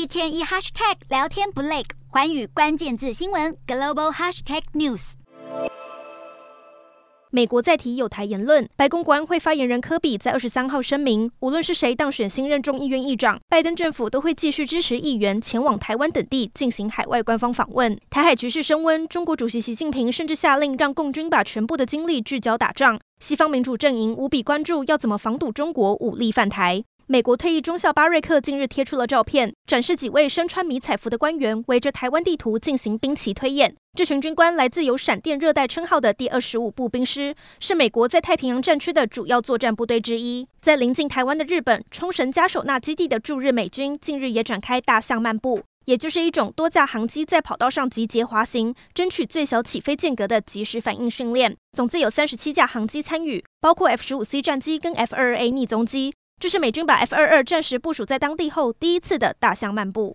一天一 hashtag 聊天不累，环宇关键字新闻 global hashtag news。美国再提友台言论，白宫国安会发言人科比在二十三号声明，无论是谁当选新任众议院议长，拜登政府都会继续支持议员前往台湾等地进行海外官方访问。台海局势升温，中国主席习近平甚至下令让共军把全部的精力聚焦打仗。西方民主阵营无比关注要怎么防堵中国武力犯台。美国退役中校巴瑞克近日贴出了照片，展示几位身穿迷彩服的官员围着台湾地图进行兵棋推演。这群军官来自有“闪电热带”称号的第二十五步兵师，是美国在太平洋战区的主要作战部队之一。在临近台湾的日本冲绳嘉手纳基地的驻日美军近日也展开大象漫步，也就是一种多架航机在跑道上集结滑行，争取最小起飞间隔的即时反应训练。总计有三十七架航机参与，包括 F 十五 C 战机跟 F 二二 A 逆踪机。这是美军把 F 二二战时部署在当地后第一次的大象漫步。